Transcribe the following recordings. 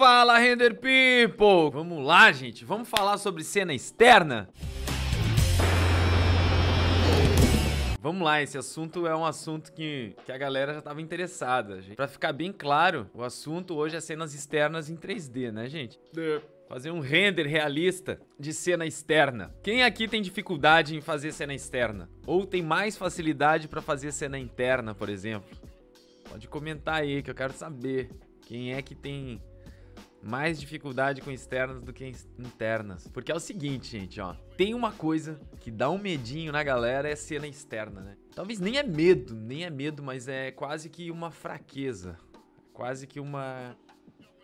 Fala, Render People! Vamos lá, gente, vamos falar sobre cena externa? Vamos lá, esse assunto é um assunto que, que a galera já estava interessada. Para ficar bem claro, o assunto hoje é cenas externas em 3D, né, gente? É. Fazer um render realista de cena externa. Quem aqui tem dificuldade em fazer cena externa? Ou tem mais facilidade para fazer cena interna, por exemplo? Pode comentar aí que eu quero saber. Quem é que tem mais dificuldade com externas do que internas. Porque é o seguinte, gente, ó. Tem uma coisa que dá um medinho na galera é cena externa, né? Talvez nem é medo, nem é medo, mas é quase que uma fraqueza. Quase que uma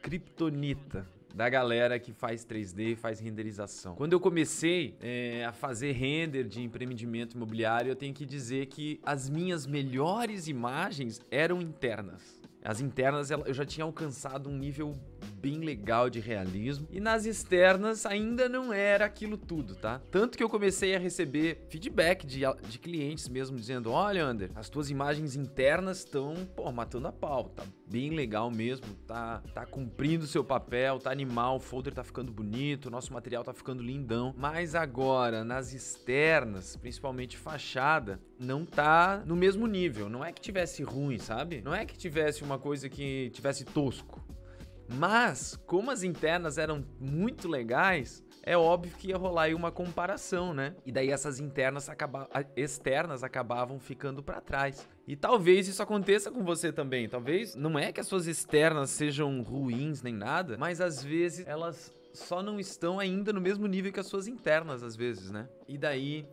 kryptonita da galera que faz 3D e faz renderização. Quando eu comecei é, a fazer render de empreendimento imobiliário, eu tenho que dizer que as minhas melhores imagens eram internas. As internas eu já tinha alcançado um nível bem legal de realismo. E nas externas ainda não era aquilo tudo, tá? Tanto que eu comecei a receber feedback de, de clientes mesmo dizendo: Olha, Ander, as tuas imagens internas estão, pô, matando a pau. Tá bem legal mesmo, tá, tá cumprindo seu papel, tá animal, o folder tá ficando bonito, nosso material tá ficando lindão. Mas agora, nas externas, principalmente fachada, não tá no mesmo nível. Não é que tivesse ruim, sabe? Não é que tivesse uma coisa que tivesse tosco. Mas, como as internas eram muito legais, é óbvio que ia rolar aí uma comparação, né? E daí essas internas acaba... externas acabavam ficando para trás. E talvez isso aconteça com você também. Talvez não é que as suas externas sejam ruins nem nada, mas às vezes elas só não estão ainda no mesmo nível que as suas internas, às vezes, né? E daí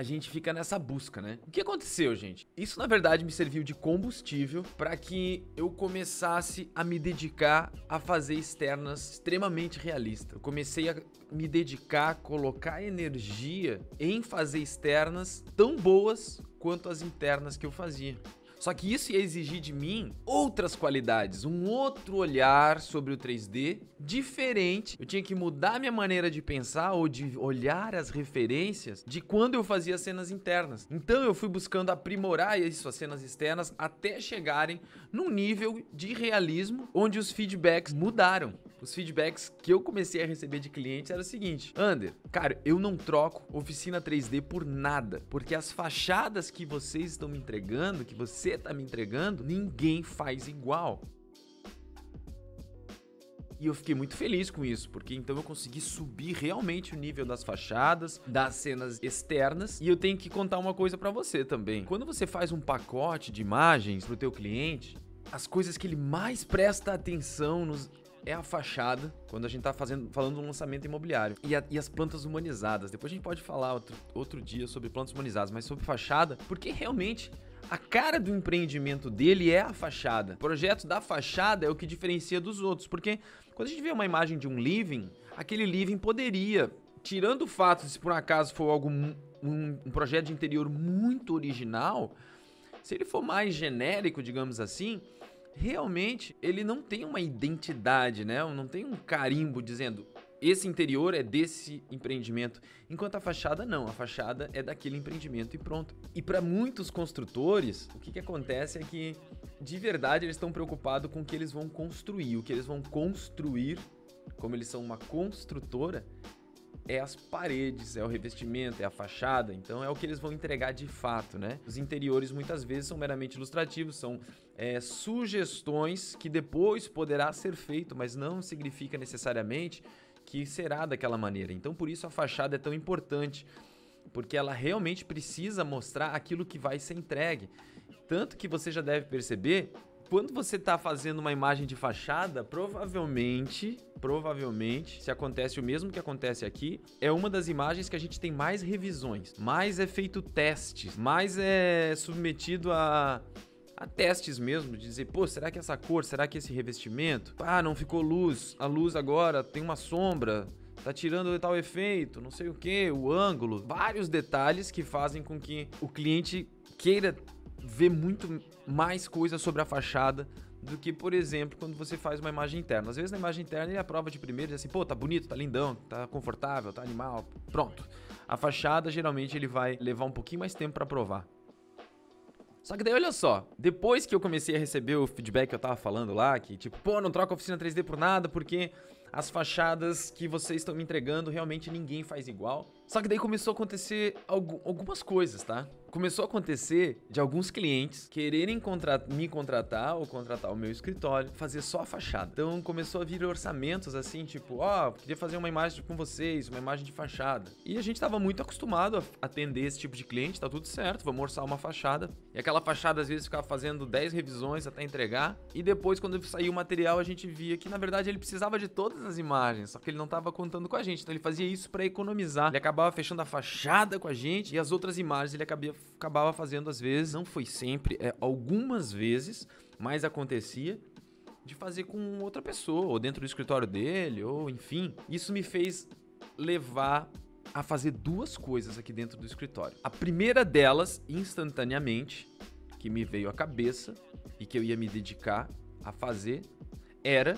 a gente fica nessa busca, né? O que aconteceu, gente? Isso na verdade me serviu de combustível para que eu começasse a me dedicar a fazer externas extremamente realistas. Eu comecei a me dedicar, colocar energia em fazer externas tão boas quanto as internas que eu fazia. Só que isso ia exigir de mim outras qualidades, um outro olhar sobre o 3D diferente. Eu tinha que mudar minha maneira de pensar ou de olhar as referências de quando eu fazia cenas internas. Então eu fui buscando aprimorar isso, as cenas externas, até chegarem num nível de realismo onde os feedbacks mudaram os feedbacks que eu comecei a receber de clientes era o seguinte: Ander, cara, eu não troco oficina 3D por nada, porque as fachadas que vocês estão me entregando, que você está me entregando, ninguém faz igual. E eu fiquei muito feliz com isso, porque então eu consegui subir realmente o nível das fachadas, das cenas externas. E eu tenho que contar uma coisa para você também. Quando você faz um pacote de imagens pro teu cliente, as coisas que ele mais presta atenção nos, é a fachada, quando a gente está fazendo, falando do lançamento imobiliário. E, a, e, as plantas humanizadas. Depois a gente pode falar outro, outro dia sobre plantas humanizadas, mas sobre fachada, porque realmente a cara do empreendimento dele é a fachada. O projeto da fachada é o que diferencia dos outros, porque quando a gente vê uma imagem de um living, aquele living poderia, tirando o fato de se por um acaso for algum um, um projeto de interior muito original, se ele for mais genérico, digamos assim, realmente ele não tem uma identidade, né? Não tem um carimbo dizendo esse interior é desse empreendimento, enquanto a fachada não, a fachada é daquele empreendimento e pronto. E para muitos construtores, o que, que acontece é que de verdade eles estão preocupados com o que eles vão construir, o que eles vão construir, como eles são uma construtora, é as paredes, é o revestimento, é a fachada, então é o que eles vão entregar de fato, né? Os interiores muitas vezes são meramente ilustrativos, são é, sugestões que depois poderá ser feito, mas não significa necessariamente que será daquela maneira. Então por isso a fachada é tão importante, porque ela realmente precisa mostrar aquilo que vai ser entregue. Tanto que você já deve perceber quando você está fazendo uma imagem de fachada, provavelmente, provavelmente, se acontece o mesmo que acontece aqui, é uma das imagens que a gente tem mais revisões, mais é feito testes, mais é submetido a a testes mesmo, de dizer, pô, será que essa cor, será que esse revestimento? Ah, não ficou luz, a luz agora tem uma sombra, tá tirando tal efeito, não sei o que, o ângulo, vários detalhes que fazem com que o cliente queira ver muito mais coisa sobre a fachada do que, por exemplo, quando você faz uma imagem interna. Às vezes na imagem interna ele aprova de primeiro diz assim, pô, tá bonito, tá lindão, tá confortável, tá animal, pronto. A fachada geralmente ele vai levar um pouquinho mais tempo para provar. Só que daí, olha só, depois que eu comecei a receber o feedback que eu tava falando lá, que tipo, pô, não troca oficina 3D por nada, porque as fachadas que vocês estão me entregando realmente ninguém faz igual. Só que daí começou a acontecer algumas coisas, tá? Começou a acontecer de alguns clientes quererem me contratar ou contratar o meu escritório, fazer só a fachada. Então começou a vir orçamentos assim, tipo, ó, oh, queria fazer uma imagem com vocês, uma imagem de fachada. E a gente tava muito acostumado a atender esse tipo de cliente, tá tudo certo, vamos orçar uma fachada. E aquela fachada às vezes ficava fazendo 10 revisões até entregar. E depois, quando saiu o material, a gente via que na verdade ele precisava de todas as imagens, só que ele não tava contando com a gente. Então ele fazia isso para economizar. Ele acabava fechando a fachada com a gente e as outras imagens ele acabava acabava fazendo às vezes, não foi sempre, é, algumas vezes, mas acontecia de fazer com outra pessoa, ou dentro do escritório dele, ou enfim. Isso me fez levar a fazer duas coisas aqui dentro do escritório. A primeira delas, instantaneamente, que me veio à cabeça e que eu ia me dedicar a fazer, era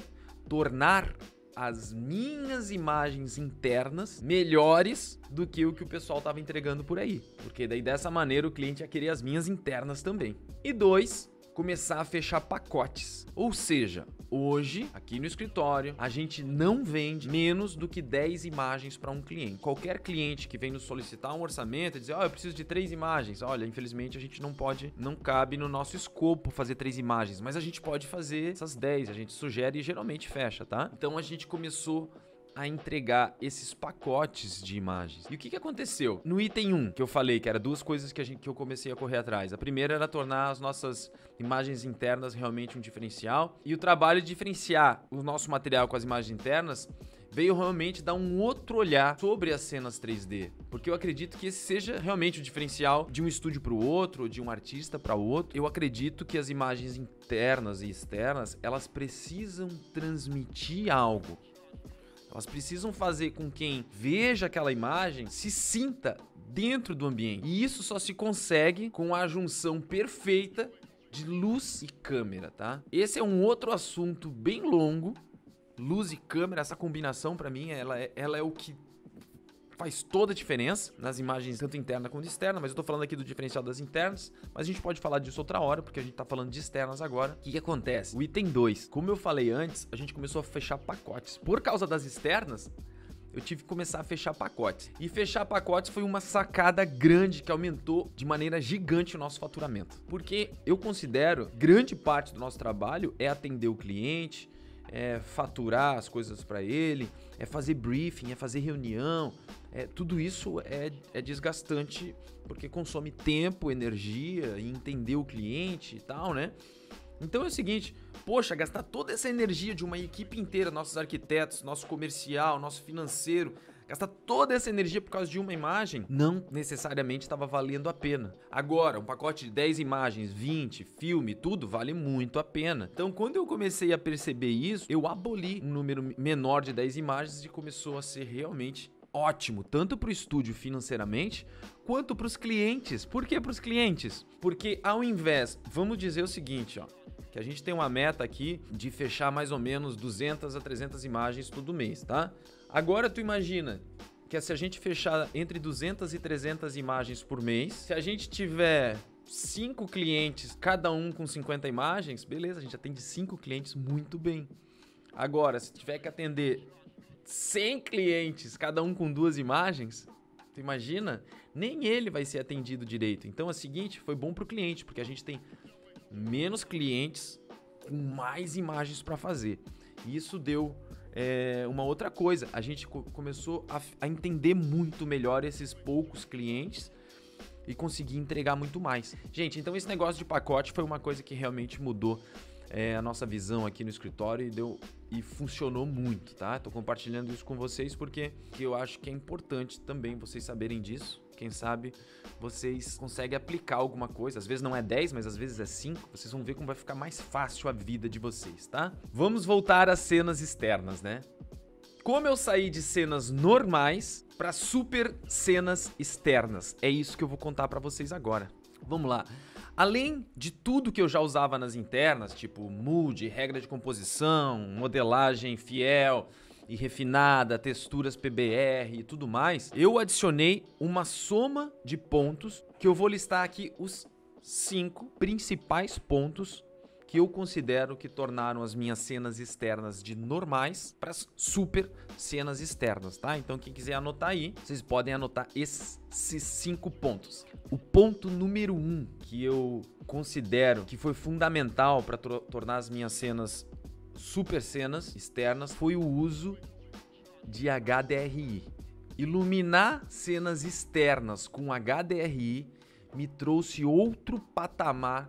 tornar as minhas imagens internas melhores do que o que o pessoal estava entregando por aí. Porque daí dessa maneira o cliente ia querer as minhas internas também. E dois, começar a fechar pacotes. Ou seja, hoje, aqui no escritório, a gente não vende menos do que 10 imagens para um cliente. Qualquer cliente que vem nos solicitar um orçamento e dizer, ó, oh, eu preciso de três imagens. Olha, infelizmente a gente não pode, não cabe no nosso escopo fazer três imagens, mas a gente pode fazer essas 10, a gente sugere e geralmente fecha, tá? Então a gente começou a entregar esses pacotes de imagens. E o que, que aconteceu? No item 1, que eu falei, que era duas coisas que, a gente, que eu comecei a correr atrás. A primeira era tornar as nossas imagens internas realmente um diferencial. E o trabalho de diferenciar o nosso material com as imagens internas veio realmente dar um outro olhar sobre as cenas 3D, porque eu acredito que esse seja realmente o diferencial de um estúdio para o outro, de um artista para o outro. Eu acredito que as imagens internas e externas, elas precisam transmitir algo. Elas precisam fazer com quem veja aquela imagem se sinta dentro do ambiente. E isso só se consegue com a junção perfeita de luz e câmera, tá? Esse é um outro assunto bem longo. Luz e câmera, essa combinação para mim, ela é, ela é o que faz toda a diferença nas imagens tanto interna quanto externa, mas eu tô falando aqui do diferencial das internas, mas a gente pode falar disso outra hora, porque a gente tá falando de externas agora. O que, que acontece? O item 2, como eu falei antes, a gente começou a fechar pacotes. Por causa das externas, eu tive que começar a fechar pacotes. E fechar pacotes foi uma sacada grande que aumentou de maneira gigante o nosso faturamento. Porque eu considero grande parte do nosso trabalho é atender o cliente, é faturar as coisas para ele, é fazer briefing, é fazer reunião. É, tudo isso é, é desgastante porque consome tempo, energia e entender o cliente e tal, né? Então é o seguinte, poxa, gastar toda essa energia de uma equipe inteira, nossos arquitetos, nosso comercial, nosso financeiro, gastar toda essa energia por causa de uma imagem, não necessariamente estava valendo a pena. Agora, um pacote de 10 imagens, 20, filme, tudo vale muito a pena. Então, quando eu comecei a perceber isso, eu aboli um número menor de 10 imagens e começou a ser realmente ótimo, tanto para o estúdio financeiramente, quanto para os clientes. Por que para os clientes? Porque ao invés, vamos dizer o seguinte, ó, que a gente tem uma meta aqui de fechar mais ou menos 200 a 300 imagens todo mês, tá? Agora tu imagina que se a gente fechar entre 200 e 300 imagens por mês, se a gente tiver cinco clientes, cada um com 50 imagens, beleza, a gente atende cinco clientes muito bem. Agora, se tiver que atender 100 clientes, cada um com duas imagens, tu imagina? Nem ele vai ser atendido direito. Então é o seguinte, foi bom para o cliente, porque a gente tem menos clientes com mais imagens para fazer. E isso deu é, uma outra coisa. A gente co começou a, a entender muito melhor esses poucos clientes e conseguir entregar muito mais. Gente, então esse negócio de pacote foi uma coisa que realmente mudou é, a nossa visão aqui no escritório e deu e funcionou muito, tá? Tô compartilhando isso com vocês porque que eu acho que é importante também vocês saberem disso. Quem sabe vocês conseguem aplicar alguma coisa. Às vezes não é 10, mas às vezes é 5. Vocês vão ver como vai ficar mais fácil a vida de vocês, tá? Vamos voltar às cenas externas, né? Como eu saí de cenas normais para super cenas externas. É isso que eu vou contar para vocês agora. Vamos lá. Além de tudo que eu já usava nas internas, tipo mood, regra de composição, modelagem fiel e refinada, texturas PBR e tudo mais, eu adicionei uma soma de pontos que eu vou listar aqui os cinco principais pontos que eu considero que tornaram as minhas cenas externas de normais para super cenas externas, tá? Então quem quiser anotar aí, vocês podem anotar esses cinco pontos. O ponto número um que eu considero que foi fundamental para tornar as minhas cenas super cenas externas foi o uso de HDRI. Iluminar cenas externas com HDRI me trouxe outro patamar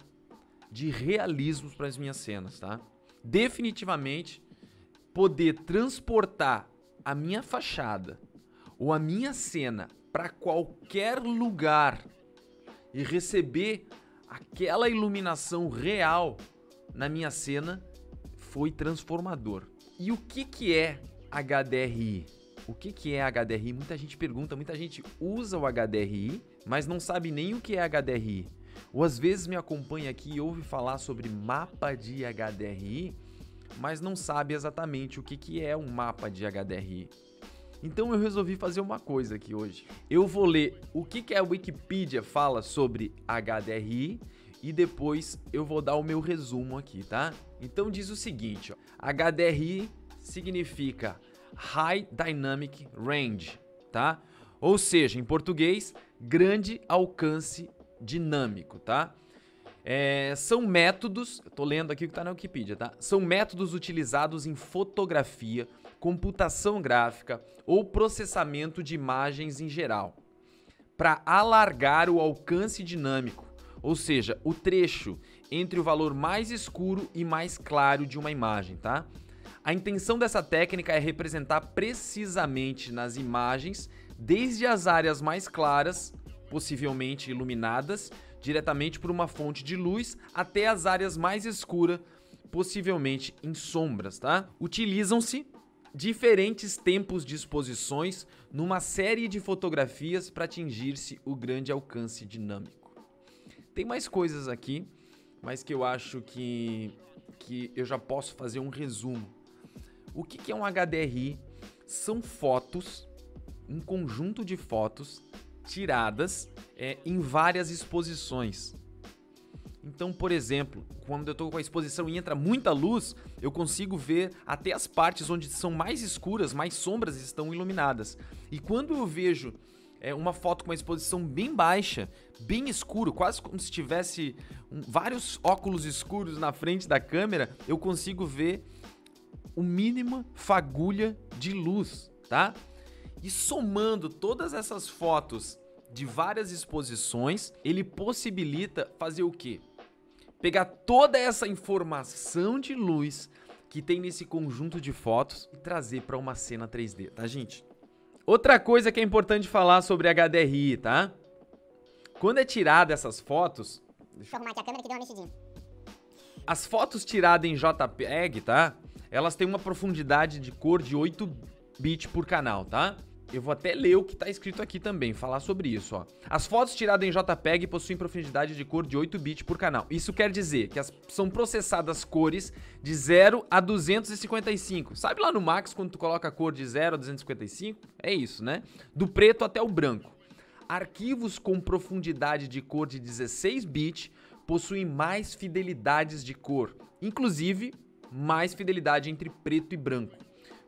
de realismo para as minhas cenas, tá? Definitivamente poder transportar a minha fachada ou a minha cena para qualquer lugar e receber aquela iluminação real na minha cena foi transformador. E o que que é HDRI? O que que é HDRI? Muita gente pergunta, muita gente usa o HDRI, mas não sabe nem o que é HDRI ou às vezes me acompanha aqui e ouve falar sobre mapa de HDRI, mas não sabe exatamente o que, que é um mapa de HDRI. Então eu resolvi fazer uma coisa aqui hoje. Eu vou ler o que, que a Wikipedia fala sobre HDRI e depois eu vou dar o meu resumo aqui, tá? Então diz o seguinte, ó, HDRI significa High Dynamic Range, tá? Ou seja, em português, grande alcance dinâmico, tá? É, são métodos, tô lendo aqui o que tá na Wikipedia, tá? São métodos utilizados em fotografia, computação gráfica ou processamento de imagens em geral, para alargar o alcance dinâmico, ou seja, o trecho entre o valor mais escuro e mais claro de uma imagem, tá? A intenção dessa técnica é representar precisamente nas imagens, desde as áreas mais claras possivelmente iluminadas diretamente por uma fonte de luz até as áreas mais escuras, possivelmente em sombras, tá? Utilizam-se diferentes tempos de exposições numa série de fotografias para atingir-se o grande alcance dinâmico. Tem mais coisas aqui, mas que eu acho que, que eu já posso fazer um resumo. O que, que é um HDRI? São fotos, um conjunto de fotos tiradas é, em várias exposições. Então, por exemplo, quando eu estou com a exposição e entra muita luz, eu consigo ver até as partes onde são mais escuras, mais sombras estão iluminadas. E quando eu vejo é, uma foto com uma exposição bem baixa, bem escuro, quase como se tivesse um, vários óculos escuros na frente da câmera, eu consigo ver o mínima fagulha de luz, tá? E somando todas essas fotos de várias exposições, ele possibilita fazer o quê? Pegar toda essa informação de luz que tem nesse conjunto de fotos e trazer para uma cena 3D, tá, gente? Outra coisa que é importante falar sobre HDRI, tá? Quando é tirada essas fotos, deixa eu arrumar aqui a câmera que deu uma mexidinha. As fotos tiradas em JPEG, tá? Elas têm uma profundidade de cor de 8 bits por canal, tá? Eu vou até ler o que está escrito aqui também, falar sobre isso, ó. As fotos tiradas em JPEG possuem profundidade de cor de 8 bits por canal. Isso quer dizer que as, são processadas cores de 0 a 255. Sabe lá no Max quando tu coloca a cor de 0 a 255? É isso, né? Do preto até o branco. Arquivos com profundidade de cor de 16 bits possuem mais fidelidades de cor, inclusive mais fidelidade entre preto e branco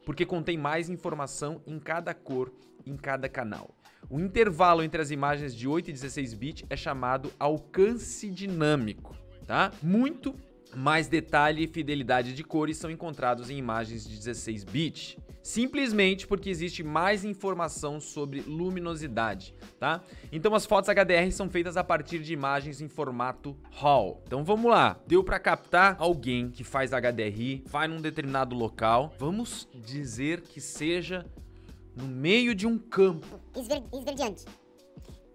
porque contém mais informação em cada cor, em cada canal. O intervalo entre as imagens de 8 e 16 bits é chamado alcance dinâmico, tá? Muito mais detalhe e fidelidade de cores são encontrados em imagens de 16 bits simplesmente porque existe mais informação sobre luminosidade, tá? Então as fotos HDR são feitas a partir de imagens em formato RAW. Então vamos lá, deu para captar alguém que faz HDRI, vai num determinado local, vamos dizer que seja no meio de um campo. Esver esverdeante.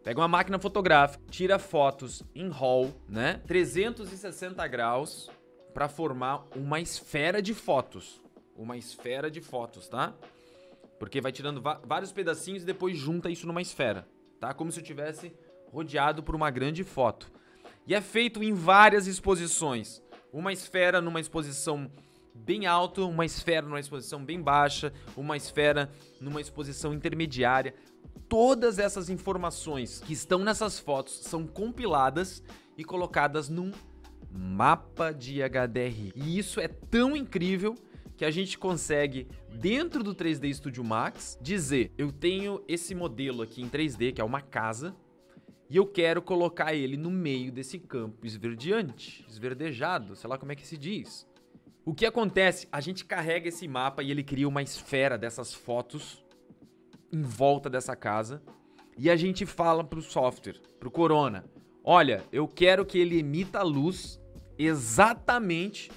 Pega uma máquina fotográfica, tira fotos em RAW, né? 360 graus para formar uma esfera de fotos uma esfera de fotos, tá? Porque vai tirando vários pedacinhos e depois junta isso numa esfera, tá? Como se eu tivesse rodeado por uma grande foto. E é feito em várias exposições. Uma esfera numa exposição bem alta, uma esfera numa exposição bem baixa, uma esfera numa exposição intermediária. Todas essas informações que estão nessas fotos são compiladas e colocadas num mapa de HDRI. E isso é tão incrível que a gente consegue, dentro do 3D Studio Max, dizer: eu tenho esse modelo aqui em 3D, que é uma casa, e eu quero colocar ele no meio desse campo esverdeante, esverdejado, sei lá como é que se diz. O que acontece? A gente carrega esse mapa e ele cria uma esfera dessas fotos em volta dessa casa. E a gente fala pro software, pro Corona: olha, eu quero que ele emita luz exatamente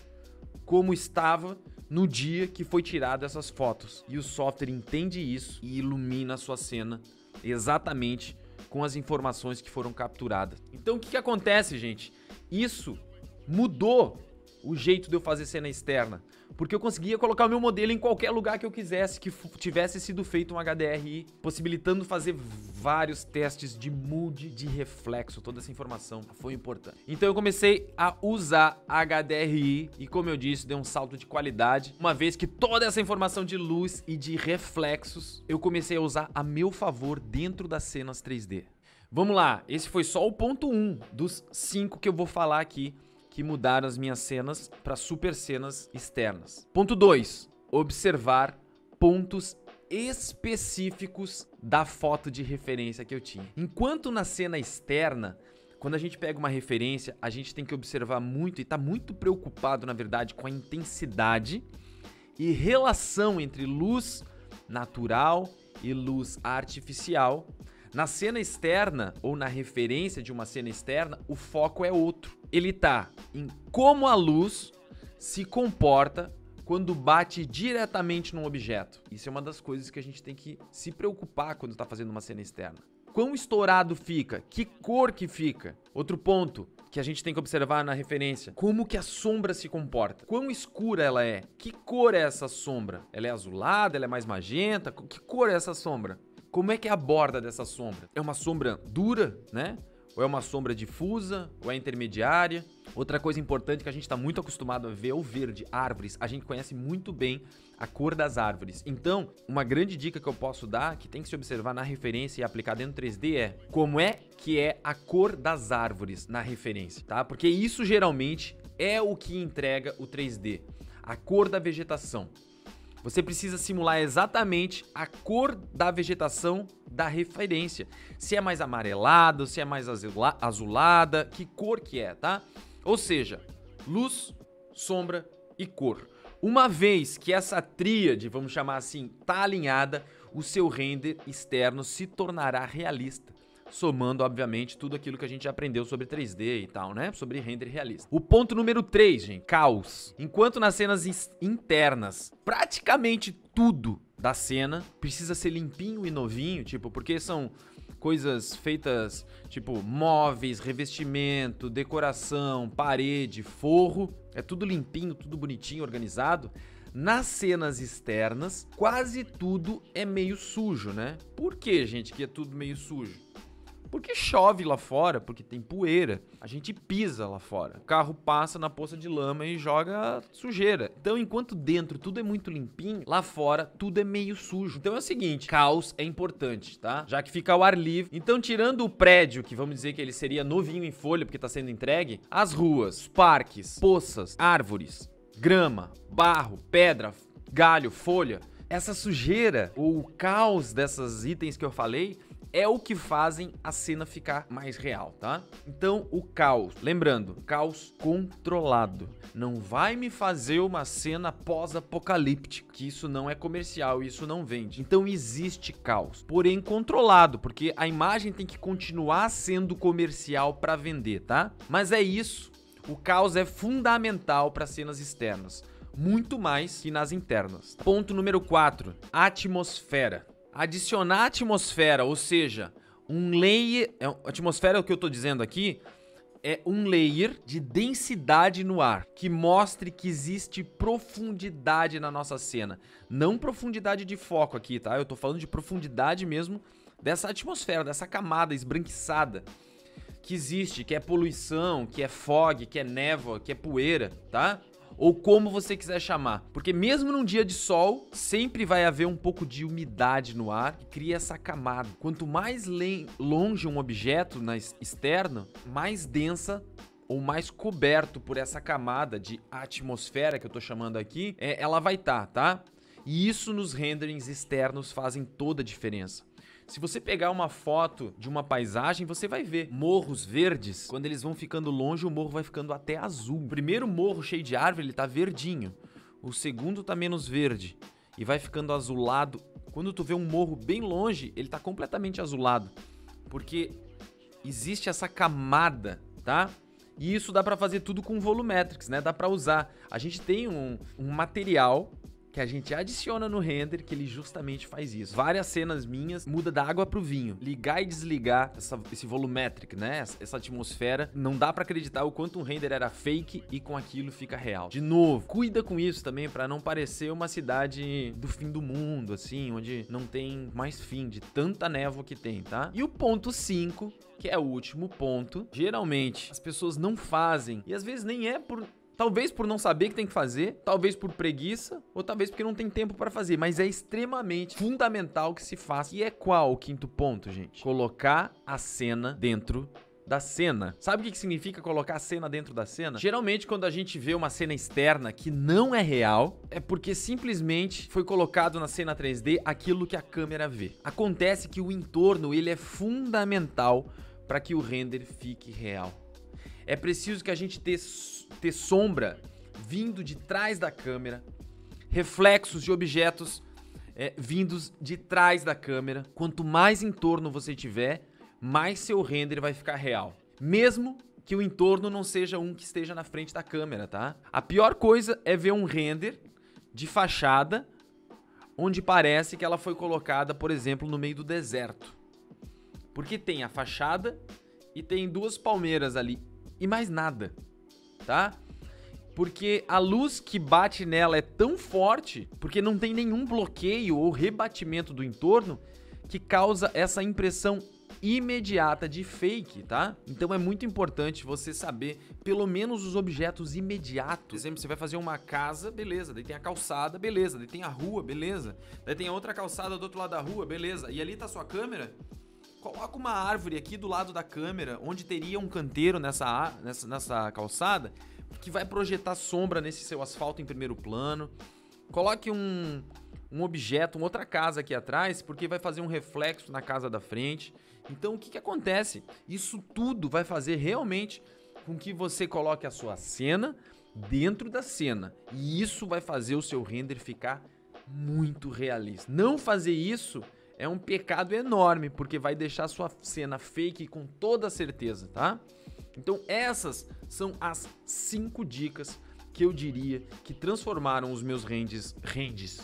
como estava no dia que foi tirado essas fotos. E o software entende isso e ilumina a sua cena exatamente com as informações que foram capturadas. Então o que, que acontece, gente? Isso mudou o jeito de eu fazer cena externa. Porque eu conseguia colocar o meu modelo em qualquer lugar que eu quisesse, que tivesse sido feito um HDRI, possibilitando fazer vários testes de mood, de reflexo, toda essa informação foi importante. Então eu comecei a usar HDRI e, como eu disse, deu um salto de qualidade, uma vez que toda essa informação de luz e de reflexos eu comecei a usar a meu favor dentro das cenas 3D. Vamos lá, esse foi só o ponto 1 um dos 5 que eu vou falar aqui que mudaram as minhas cenas para super cenas externas. Ponto 2. Observar pontos específicos da foto de referência que eu tinha. Enquanto na cena externa, quando a gente pega uma referência, a gente tem que observar muito e tá muito preocupado, na verdade, com a intensidade e relação entre luz natural e luz artificial na cena externa ou na referência de uma cena externa, o foco é outro. Ele tá em como a luz se comporta quando bate diretamente num objeto. Isso é uma das coisas que a gente tem que se preocupar quando está fazendo uma cena externa. Quão estourado fica? Que cor que fica? Outro ponto que a gente tem que observar na referência. Como que a sombra se comporta? Quão escura ela é? Que cor é essa sombra? Ela é azulada? Ela é mais magenta? Que cor é essa sombra? Como é que é a borda dessa sombra? É uma sombra dura, né? Ou é uma sombra difusa? Ou é intermediária? Outra coisa importante que a gente está muito acostumado a ver é o verde, árvores. A gente conhece muito bem a cor das árvores. Então, uma grande dica que eu posso dar, que tem que se observar na referência e aplicar dentro do 3D é como é que é a cor das árvores na referência, tá? Porque isso geralmente é o que entrega o 3D. A cor da vegetação. Você precisa simular exatamente a cor da vegetação da referência. Se é mais amarelado, se é mais azulada, que cor que é, tá? Ou seja, luz, sombra e cor. Uma vez que essa tríade, vamos chamar assim, tá alinhada, o seu render externo se tornará realista somando, obviamente, tudo aquilo que a gente já aprendeu sobre 3D e tal, né? Sobre render realista. O ponto número 3, gente, caos. Enquanto nas cenas internas, praticamente tudo da cena precisa ser limpinho e novinho, tipo, porque são coisas feitas, tipo, móveis, revestimento, decoração, parede, forro, é tudo limpinho, tudo bonitinho, organizado. Nas cenas externas, quase tudo é meio sujo, né? Por que, gente, que é tudo meio sujo? Porque chove lá fora, porque tem poeira. A gente pisa lá fora. O carro passa na poça de lama e joga sujeira. Então, enquanto dentro tudo é muito limpinho, lá fora tudo é meio sujo. Então é o seguinte, caos é importante, tá? Já que fica ao ar livre. Então, tirando o prédio, que vamos dizer que ele seria novinho em folha porque tá sendo entregue, as ruas, parques, poças, árvores, grama, barro, pedra, galho, folha, essa sujeira ou o caos dessas itens que eu falei é o que fazem a cena ficar mais real, tá? Então, o caos, lembrando, caos controlado. Não vai me fazer uma cena pós-apocalíptica, que isso não é comercial, isso não vende. Então existe caos, porém controlado, porque a imagem tem que continuar sendo comercial para vender, tá? Mas é isso. O caos é fundamental para cenas externas muito mais que nas internas. Ponto número 4: atmosfera adicionar atmosfera, ou seja, um layer. É, atmosfera, o que eu estou dizendo aqui, é um layer de densidade no ar que mostre que existe profundidade na nossa cena. Não profundidade de foco aqui, tá? Eu estou falando de profundidade mesmo dessa atmosfera, dessa camada esbranquiçada que existe, que é poluição, que é fog, que é névoa, que é poeira, tá? Ou como você quiser chamar. Porque mesmo num dia de sol, sempre vai haver um pouco de umidade no ar que cria essa camada. Quanto mais longe um objeto na externa, mais densa ou mais coberto por essa camada de atmosfera que eu tô chamando aqui, é, ela vai estar, tá, tá? E isso nos renderings externos fazem toda a diferença. Se você pegar uma foto de uma paisagem, você vai ver morros verdes. Quando eles vão ficando longe, o morro vai ficando até azul. O primeiro morro cheio de árvore, ele tá verdinho. O segundo tá menos verde e vai ficando azulado. Quando tu vê um morro bem longe, ele tá completamente azulado, porque existe essa camada, tá? E isso dá para fazer tudo com volumetrics, né? Dá para usar. A gente tem um, um material que a gente adiciona no render que ele justamente faz isso. Várias cenas minhas muda da água pro vinho. Ligar e desligar essa, esse volumetric, né? Essa, essa atmosfera. Não dá para acreditar o quanto um render era fake e com aquilo fica real. De novo, cuida com isso também para não parecer uma cidade do fim do mundo, assim, onde não tem mais fim de tanta névoa que tem, tá? E o ponto 5 que é o último ponto. Geralmente as pessoas não fazem e às vezes nem é por Talvez por não saber que tem que fazer, talvez por preguiça, ou talvez porque não tem tempo para fazer, mas é extremamente fundamental que se faça. E é qual o quinto ponto, gente? Colocar a cena dentro da cena. Sabe o que significa colocar a cena dentro da cena? Geralmente, quando a gente vê uma cena externa que não é real, é porque simplesmente foi colocado na cena 3D aquilo que a câmera vê. Acontece que o entorno ele é fundamental para que o render fique real. É preciso que a gente ter, ter sombra vindo de trás da câmera, reflexos de objetos é, vindos de trás da câmera. Quanto mais entorno você tiver, mais seu render vai ficar real. Mesmo que o entorno não seja um que esteja na frente da câmera, tá? A pior coisa é ver um render de fachada onde parece que ela foi colocada, por exemplo, no meio do deserto. Porque tem a fachada e tem duas palmeiras ali e mais nada, tá? Porque a luz que bate nela é tão forte, porque não tem nenhum bloqueio ou rebatimento do entorno, que causa essa impressão imediata de fake, tá? Então é muito importante você saber pelo menos os objetos imediatos. Por exemplo, você vai fazer uma casa, beleza, daí tem a calçada, beleza, daí tem a rua, beleza, daí tem a outra calçada do outro lado da rua, beleza, e ali tá a sua câmera, Coloca uma árvore aqui do lado da câmera, onde teria um canteiro nessa, nessa, nessa calçada, que vai projetar sombra nesse seu asfalto em primeiro plano. Coloque um, um objeto, uma outra casa aqui atrás, porque vai fazer um reflexo na casa da frente. Então, o que, que acontece? Isso tudo vai fazer realmente com que você coloque a sua cena dentro da cena. E isso vai fazer o seu render ficar muito realista. Não fazer isso é um pecado enorme, porque vai deixar sua cena fake com toda certeza, tá? Então essas são as cinco dicas que eu diria que transformaram os meus rendes... Rendes?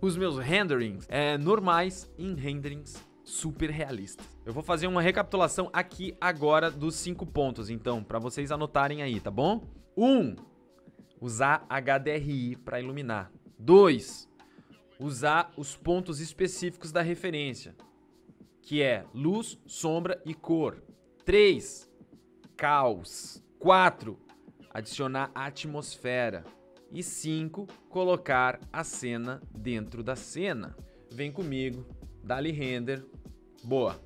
os meus renderings é, normais em renderings super realistas. Eu vou fazer uma recapitulação aqui agora dos cinco pontos, então, para vocês anotarem aí, tá bom? 1. Um, usar HDRI para iluminar. 2 usar os pontos específicos da referência, que é luz, sombra e cor. 3. Caos. 4. Adicionar atmosfera. E 5. Colocar a cena dentro da cena. Vem comigo, dá-lhe render. Boa!